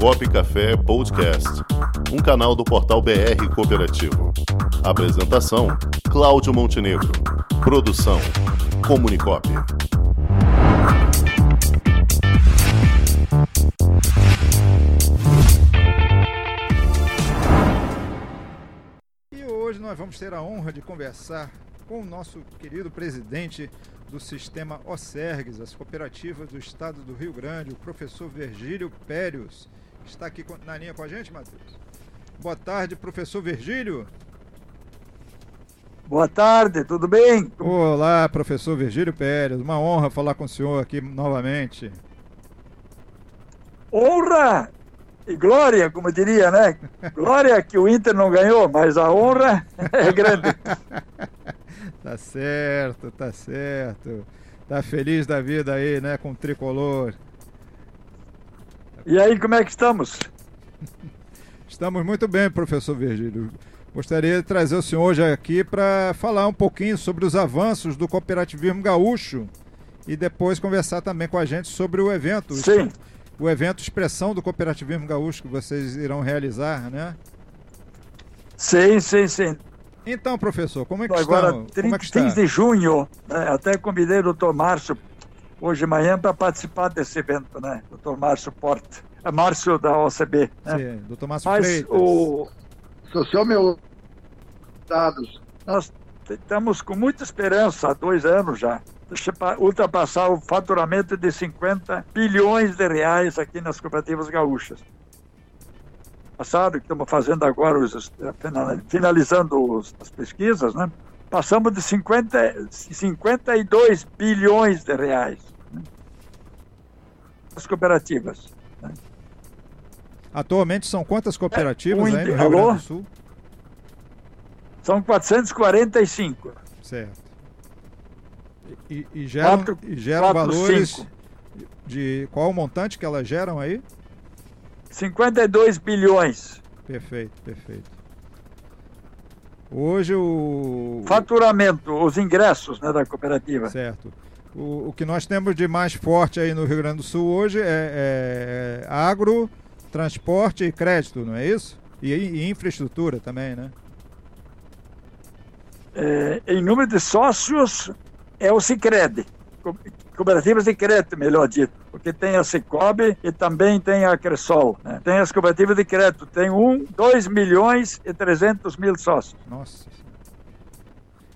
Comunicop Café Podcast, um canal do portal BR Cooperativo. Apresentação: Cláudio Montenegro. Produção: Comunicop. E hoje nós vamos ter a honra de conversar com o nosso querido presidente do sistema OSERGS, as cooperativas do estado do Rio Grande, o professor Virgílio Périos. Está aqui na linha com a gente, Matheus. Boa tarde, professor Virgílio. Boa tarde, tudo bem? Olá, professor Virgílio Pérez. Uma honra falar com o senhor aqui novamente. Honra e glória, como diria, né? Glória que o Inter não ganhou, mas a honra é grande. tá certo, tá certo. Tá feliz da vida aí, né, com o tricolor. E aí, como é que estamos? Estamos muito bem, professor Virgílio. Gostaria de trazer o senhor hoje aqui para falar um pouquinho sobre os avanços do cooperativismo gaúcho e depois conversar também com a gente sobre o evento. Sim. O evento Expressão do Cooperativismo Gaúcho que vocês irão realizar, né? Sim, sim, sim. Então, professor, como é que Agora, estão? 30, como é que está? 15 de junho, né, até convidei o doutor Márcio hoje de manhã para participar desse evento, né? Doutor Márcio Porta. É Márcio da OCB. Né? Sim, doutor Márcio Mas Freitas. o. Social meu dados. Nós estamos com muita esperança há dois anos já. Ultrapassar o faturamento de 50 bilhões de reais aqui nas cooperativas gaúchas. Passado, que estamos fazendo agora, os, finalizando os, as pesquisas, né? passamos de 50, 52 bilhões de reais. Né? As cooperativas. Né? Atualmente são quantas cooperativas É, aí no um- Rio Grande do Sul? São 445. Certo. E, e- e geram, Quatro- e geram quatro, valores cinco. de qual o montante que elas geram aí? 52 bilhões. Perfeito, perfeito. Hoje o. Faturamento, os ingressos né, da cooperativa. Certo. O, o que nós temos de mais forte aí no Rio Grande do Sul hoje é, é agro, transporte e crédito, não é isso? E, e infraestrutura também, né? É, em número de sócios, é o Cicred. Co- Cooperativas de crédito, melhor dito. Porque tem a Cicobi e também tem a Cressol. né? Tem as cooperativas de crédito. Tem um, 2 milhões e 300 mil sócios. Nossa.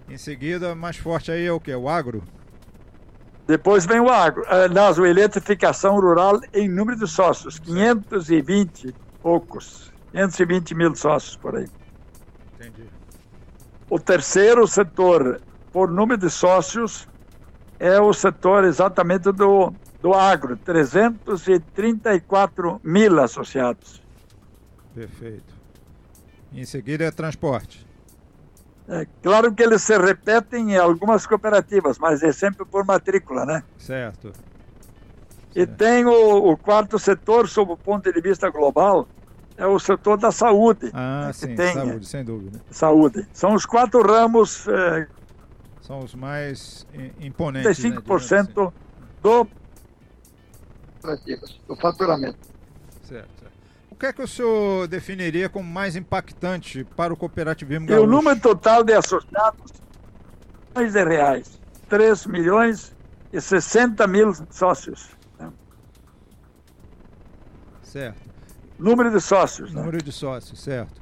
Em seguida, mais forte aí é o que? O agro? Depois vem o agro. Aliás, a eletrificação rural em número de sócios. 520 e poucos. 520 mil sócios por aí. Entendi. O terceiro setor, por número de sócios, é o setor exatamente do, do agro, 334 mil associados. Perfeito. Em seguida é transporte. É, claro que eles se repetem em algumas cooperativas, mas é sempre por matrícula, né? Certo. E Certo. tem o, o quarto setor, sob o ponto de vista global, é o setor da saúde. Ah, né, sim, tem, saúde, sem dúvida. Saúde. São os quatro ramos, é, São os mais imponentes. né, digamos 35% do do faturamento. assim. Certo, certo. O que é que o senhor definiria como mais impactante para o cooperativismo E gaúcho? o número total de associados, milhões de reais. 3 milhões e 60 mil sócios. né? Certo. Número de sócios. Né? Número de sócios, certo.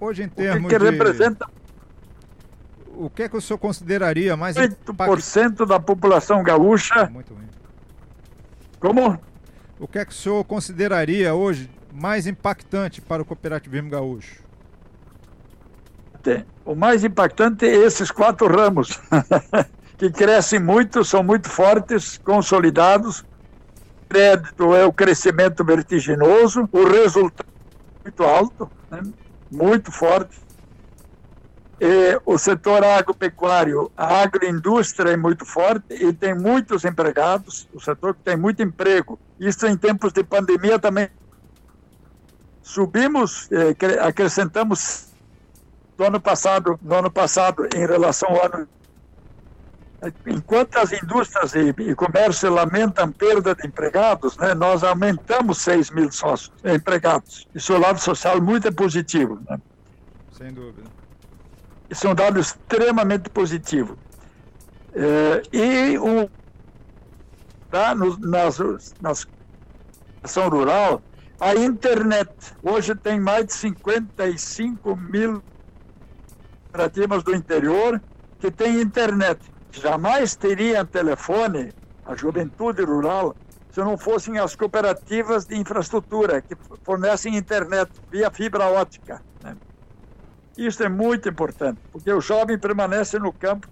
Hoje em O que, termos que de... representa O que é que o senhor consideraria mais impactante? 8% da população gaúcha. Muito bem. Como? O que é que o senhor consideraria hoje mais impactante para o cooperativismo gaúcho? O mais impactante é esses quatro ramos, que crescem muito, são muito fortes, consolidados. Crédito é o crescimento vertiginoso, o resultado é muito alto, né? muito forte. E o setor agropecuário, a agroindústria é muito forte e tem muitos empregados, o setor que tem muito emprego. Isso em tempos de pandemia também. Subimos, eh, cre- acrescentamos ano passado, no ano passado, em relação ao ano Enquanto as indústrias e, e comércio lamentam perda de empregados, né, nós aumentamos 6 mil sócios empregados. Isso é um lado social muito positivo. Né? Sem dúvida. Isso é um dado extremamente positivo. É, e tá, no, nas, nas ação rural, a internet. Hoje tem mais de 55 mil cooperativas do interior que têm internet. Jamais teriam telefone, a juventude rural, se não fossem as cooperativas de infraestrutura que fornecem internet via fibra ótica. Né? Isso é muito importante, porque o jovem permanece no campo.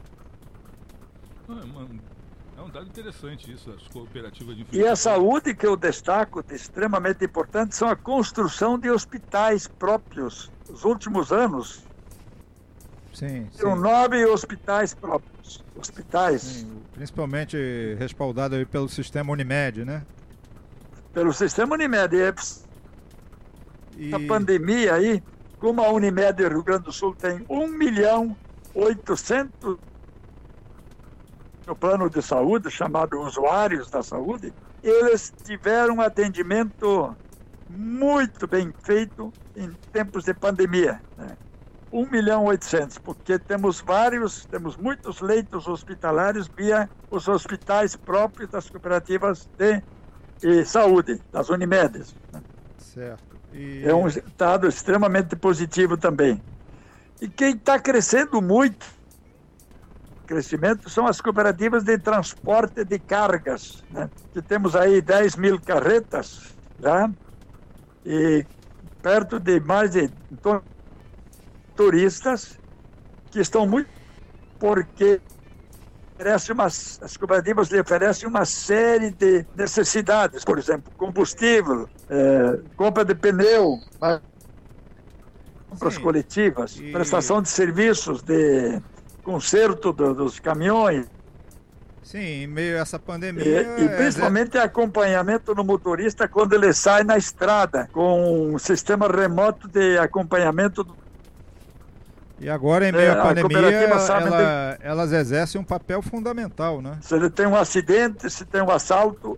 É, é um dado interessante isso, as cooperativas de infraestrutura. E a saúde que eu destaco, de extremamente importante, são a construção de hospitais próprios. Nos últimos anos, Sim, São nove hospitais próprios. Hospitais. Sim, principalmente respaldado pelo sistema Unimed, né? Pelo sistema Unimed. E... A pandemia aí, como a Unimed Rio Grande do Sul tem 1 milhão 800 no plano de saúde, chamado usuários da saúde, eles tiveram um atendimento muito bem feito em tempos de pandemia. Né? 1 milhão 800, porque temos vários, temos muitos leitos hospitalares via os hospitais próprios das cooperativas de, de saúde, das Unimedes. Né? Certo. É um dado extremamente positivo também. E quem está crescendo muito, crescimento, são as cooperativas de transporte de cargas, né? que temos aí 10 mil carretas já, e perto de mais de turistas que estão muito porque oferece umas, as cooperativas lhe oferecem uma série de necessidades, por exemplo, combustível, é, compra de pneu, compras Sim. coletivas, e... prestação de serviços, de conserto do, dos caminhões. Sim, em meio a essa pandemia. E, e é, principalmente é... acompanhamento no motorista quando ele sai na estrada, com um sistema remoto de acompanhamento do e agora, em meio é, à pandemia, ela, elas exercem um papel fundamental, né? Se ele tem um acidente, se tem um assalto,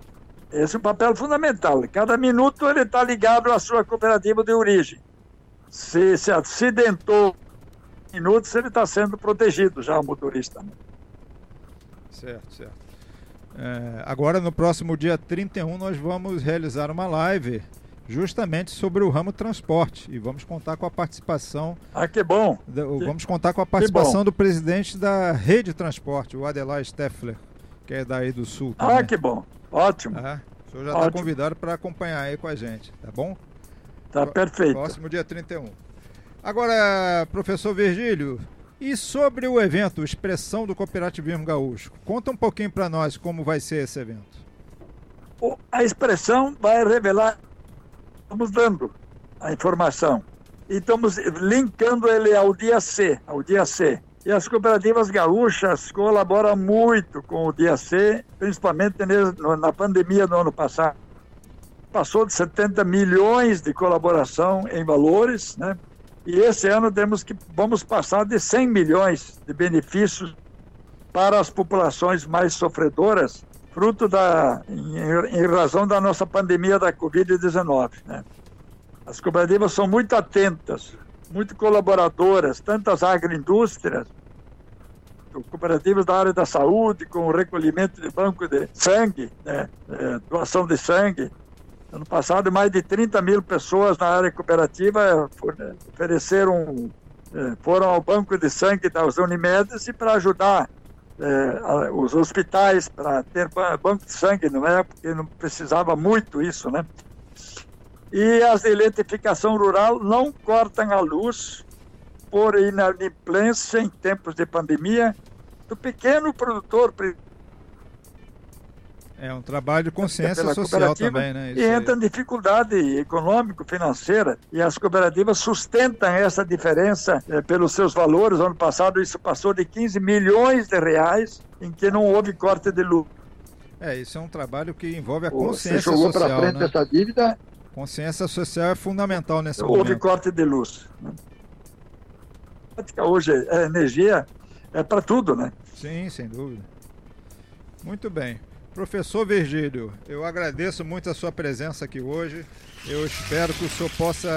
esse é um papel fundamental. Cada minuto ele está ligado à sua cooperativa de origem. Se se acidentou minutos, ele está sendo protegido já, o motorista. Né? Certo, certo. É, agora, no próximo dia 31, nós vamos realizar uma live justamente sobre o ramo transporte. E vamos contar com a participação. Ah, que bom! Do, vamos contar com a participação do presidente da Rede Transporte, o Adelai Steffler, que é daí do Sul. Ah, também. Ah, que bom! Ótimo! Ah, o senhor já está convidado para acompanhar aí com a gente, tá bom? Tá perfeito. Próximo dia 31. Agora, professor Virgílio, e sobre o evento Expressão do Cooperativismo Gaúcho? Conta um pouquinho para nós como vai ser esse evento. A expressão vai revelar estamos dando a informação e estamos linkando ele ao dia C, ao dia C. E as cooperativas gaúchas colaboram muito com o dia C, principalmente na pandemia do ano passado. Passou de 70 milhões de colaboração em valores, né? E esse ano temos que vamos passar de 100 milhões de benefícios para as populações mais sofredoras fruto da, em, em razão da nossa pandemia da Covid-19. Né? As cooperativas são muito atentas, muito colaboradoras, tanto as agroindústrias, cooperativas da área da saúde, com o recolhimento de banco de sangue, né? é, doação de sangue. Ano passado, mais de 30 mil pessoas na área cooperativa ofereceram, é, foram ao banco de sangue das Unimedes para ajudar é, os hospitais para ter banco de sangue, não é? Porque não precisava muito isso, né? E as de eletrificação rural não cortam a luz por inadimplência em tempos de pandemia do pequeno produtor é um trabalho de consciência social também, né? Isso e entra em dificuldade econômico-financeira e as cooperativas sustentam essa diferença é, pelos seus valores. Ano passado isso passou de 15 milhões de reais em que não houve corte de lucro. É, isso é um trabalho que envolve a consciência Você jogou social. frente né? essa dívida. Consciência social é fundamental nesse houve momento. Houve corte de luz. Né? Hoje a energia é para tudo, né? Sim, sem dúvida. Muito bem. Professor Virgílio, eu agradeço muito a sua presença aqui hoje. Eu espero que o senhor possa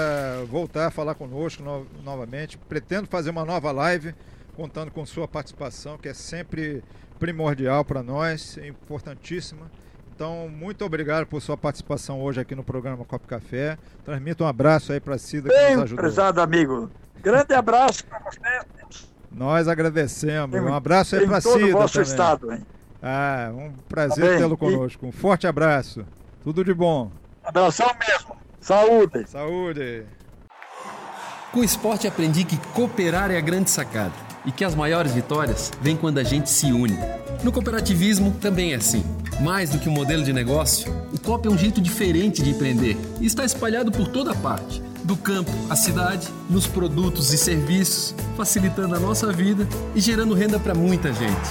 voltar a falar conosco no novamente. Pretendo fazer uma nova live contando com sua participação, que é sempre primordial para nós, é importantíssima. Então, muito obrigado por sua participação hoje aqui no programa Copo Café. Transmito um abraço aí para a Cida que Bem, nos ajudou. prezado amigo. Grande abraço para vocês. Nós agradecemos. Um abraço aí para a todo Cida o vosso também. estado, hein? Ah, um prazer Tá tê-lo E- conosco. Um forte abraço. Tudo de bom. Abração mesmo. Saúde. Saúde. Com o esporte aprendi que cooperar é a grande sacada e que as maiores vitórias vêm quando a gente se une. No cooperativismo também é assim. Mais do que um modelo de negócio, o COP é um jeito diferente de empreender e está espalhado por toda parte. Do campo à cidade, nos produtos e serviços, facilitando a nossa vida e gerando renda para muita gente.